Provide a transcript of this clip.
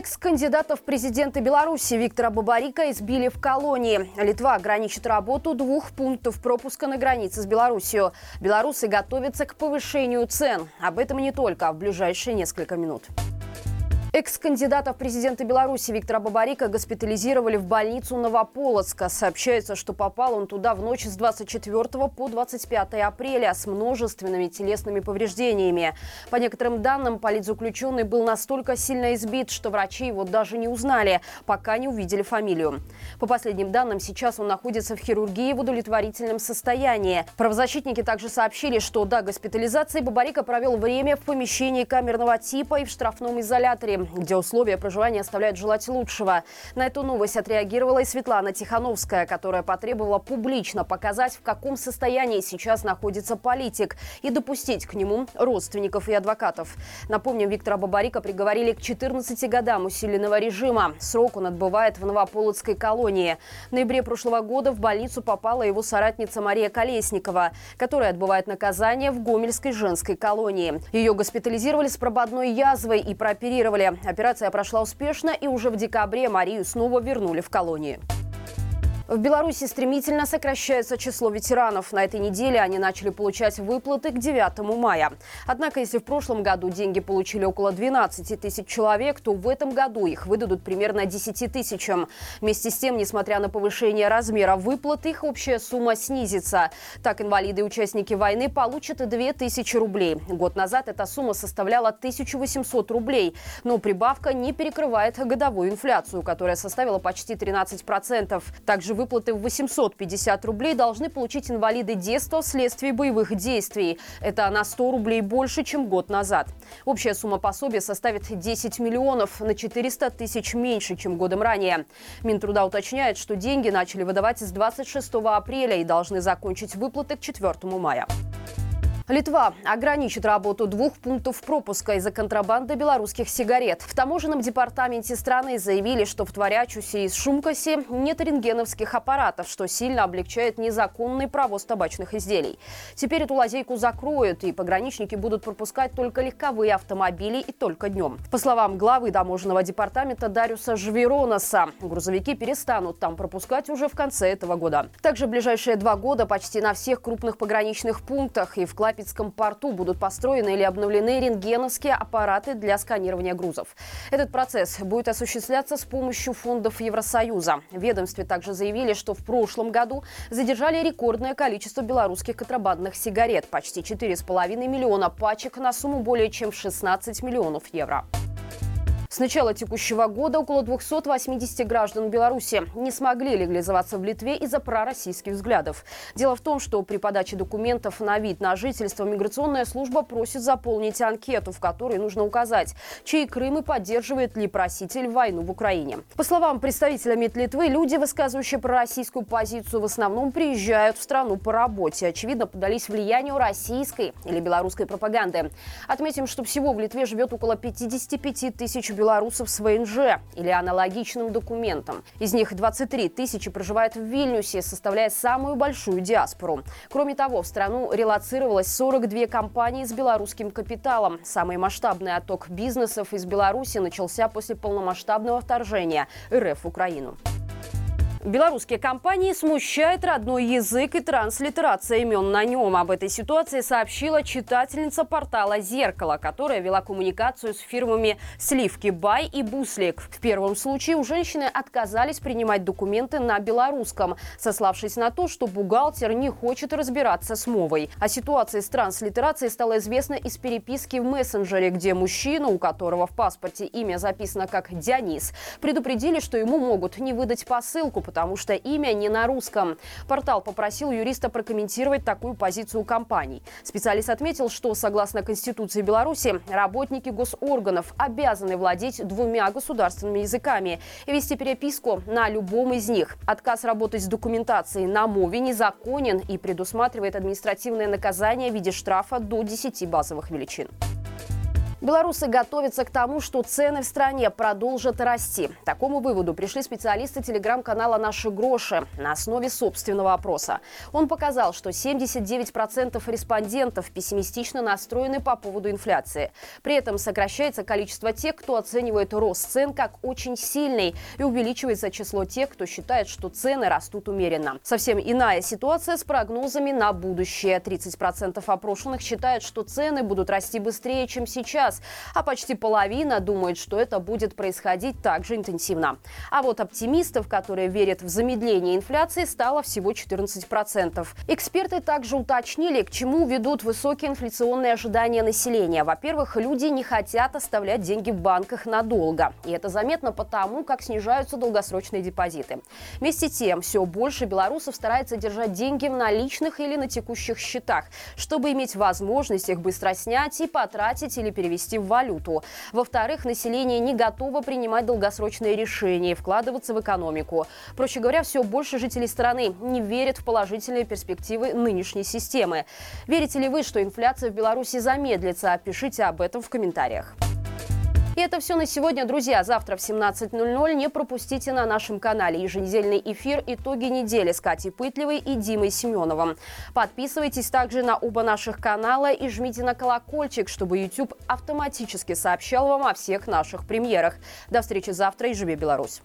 Экс-кандидата в президенты Беларуси Виктора Бабарика избили в колонии. Литва ограничит работу двух пунктов пропуска на границе с Беларусью. Белорусы готовятся к повышению цен. Об этом не только, в ближайшие несколько минут. Экс-кандидата в президенты Беларуси Виктора Бабарика госпитализировали в больницу Новополоцка. Сообщается, что попал он туда в ночь с 24 по 25 апреля с множественными телесными повреждениями. По некоторым данным, политзаключенный был настолько сильно избит, что врачи его даже не узнали, пока не увидели фамилию. По последним данным, сейчас он находится в хирургии в удовлетворительном состоянии. Правозащитники также сообщили, что до госпитализации Бабарика провел время в помещении камерного типа и в штрафном изоляторе где условия проживания оставляют желать лучшего. На эту новость отреагировала и Светлана Тихановская, которая потребовала публично показать, в каком состоянии сейчас находится политик и допустить к нему родственников и адвокатов. Напомним, Виктора Бабарика приговорили к 14 годам усиленного режима. Срок он отбывает в Новополоцкой колонии. В ноябре прошлого года в больницу попала его соратница Мария Колесникова, которая отбывает наказание в Гомельской женской колонии. Ее госпитализировали с прободной язвой и прооперировали. Операция прошла успешно, и уже в декабре Марию снова вернули в колонии. В Беларуси стремительно сокращается число ветеранов. На этой неделе они начали получать выплаты к 9 мая. Однако, если в прошлом году деньги получили около 12 тысяч человек, то в этом году их выдадут примерно 10 тысячам. Вместе с тем, несмотря на повышение размера выплат, их общая сумма снизится. Так, инвалиды и участники войны получат 2 тысячи рублей. Год назад эта сумма составляла 1800 рублей. Но прибавка не перекрывает годовую инфляцию, которая составила почти 13%. Также выплаты в 850 рублей должны получить инвалиды детства вследствие боевых действий. Это на 100 рублей больше, чем год назад. Общая сумма пособия составит 10 миллионов, на 400 тысяч меньше, чем годом ранее. Минтруда уточняет, что деньги начали выдавать с 26 апреля и должны закончить выплаты к 4 мая. Литва ограничит работу двух пунктов пропуска из-за контрабанды белорусских сигарет. В таможенном департаменте страны заявили, что в Творячусе и Шумкасе нет рентгеновских аппаратов, что сильно облегчает незаконный провоз табачных изделий. Теперь эту лазейку закроют, и пограничники будут пропускать только легковые автомобили и только днем. По словам главы таможенного департамента Дарюса Жверонаса, грузовики перестанут там пропускать уже в конце этого года. Также в ближайшие два года почти на всех крупных пограничных пунктах и в Клапе Липецком порту будут построены или обновлены рентгеновские аппараты для сканирования грузов. Этот процесс будет осуществляться с помощью фондов Евросоюза. Ведомстве также заявили, что в прошлом году задержали рекордное количество белорусских контрабандных сигарет – почти 4,5 миллиона пачек на сумму более чем 16 миллионов евро. С начала текущего года около 280 граждан Беларуси не смогли легализоваться в Литве из-за пророссийских взглядов. Дело в том, что при подаче документов на вид на жительство миграционная служба просит заполнить анкету, в которой нужно указать, чей Крым и поддерживает ли проситель войну в Украине. По словам представителя МИД Литвы, люди, высказывающие пророссийскую позицию, в основном приезжают в страну по работе. Очевидно, подались влиянию российской или белорусской пропаганды. Отметим, что всего в Литве живет около 55 тысяч белорусов с ВНЖ или аналогичным документом. Из них 23 тысячи проживают в Вильнюсе, составляя самую большую диаспору. Кроме того, в страну релацировалось 42 компании с белорусским капиталом. Самый масштабный отток бизнесов из Беларуси начался после полномасштабного вторжения РФ в Украину. Белорусские компании смущает родной язык и транслитерация имен на нем. Об этой ситуации сообщила читательница портала «Зеркало», которая вела коммуникацию с фирмами «Сливки Бай» и «Буслик». В первом случае у женщины отказались принимать документы на белорусском, сославшись на то, что бухгалтер не хочет разбираться с мовой. О ситуации с транслитерацией стало известно из переписки в мессенджере, где мужчину, у которого в паспорте имя записано как Дионис, предупредили, что ему могут не выдать посылку, потому что имя не на русском. Портал попросил юриста прокомментировать такую позицию компаний. Специалист отметил, что согласно Конституции Беларуси работники госорганов обязаны владеть двумя государственными языками и вести переписку на любом из них. Отказ работать с документацией на мове незаконен и предусматривает административное наказание в виде штрафа до 10 базовых величин. Белорусы готовятся к тому, что цены в стране продолжат расти. Такому выводу пришли специалисты телеграм-канала «Наши гроши» на основе собственного опроса. Он показал, что 79% респондентов пессимистично настроены по поводу инфляции. При этом сокращается количество тех, кто оценивает рост цен как очень сильный, и увеличивается число тех, кто считает, что цены растут умеренно. Совсем иная ситуация с прогнозами на будущее. 30% опрошенных считают, что цены будут расти быстрее, чем сейчас сейчас, а почти половина думает, что это будет происходить так же интенсивно. А вот оптимистов, которые верят в замедление инфляции, стало всего 14%. Эксперты также уточнили, к чему ведут высокие инфляционные ожидания населения. Во-первых, люди не хотят оставлять деньги в банках надолго. И это заметно потому, как снижаются долгосрочные депозиты. Вместе с тем, все больше белорусов старается держать деньги в наличных или на текущих счетах, чтобы иметь возможность их быстро снять и потратить или перевести перевести в валюту. Во-вторых, население не готово принимать долгосрочные решения и вкладываться в экономику. Проще говоря, все больше жителей страны не верят в положительные перспективы нынешней системы. Верите ли вы, что инфляция в Беларуси замедлится? Пишите об этом в комментариях. И это все на сегодня, друзья. Завтра в 17.00 не пропустите на нашем канале еженедельный эфир «Итоги недели» с Катей Пытливой и Димой Семеновым. Подписывайтесь также на оба наших канала и жмите на колокольчик, чтобы YouTube автоматически сообщал вам о всех наших премьерах. До встречи завтра и живи Беларусь!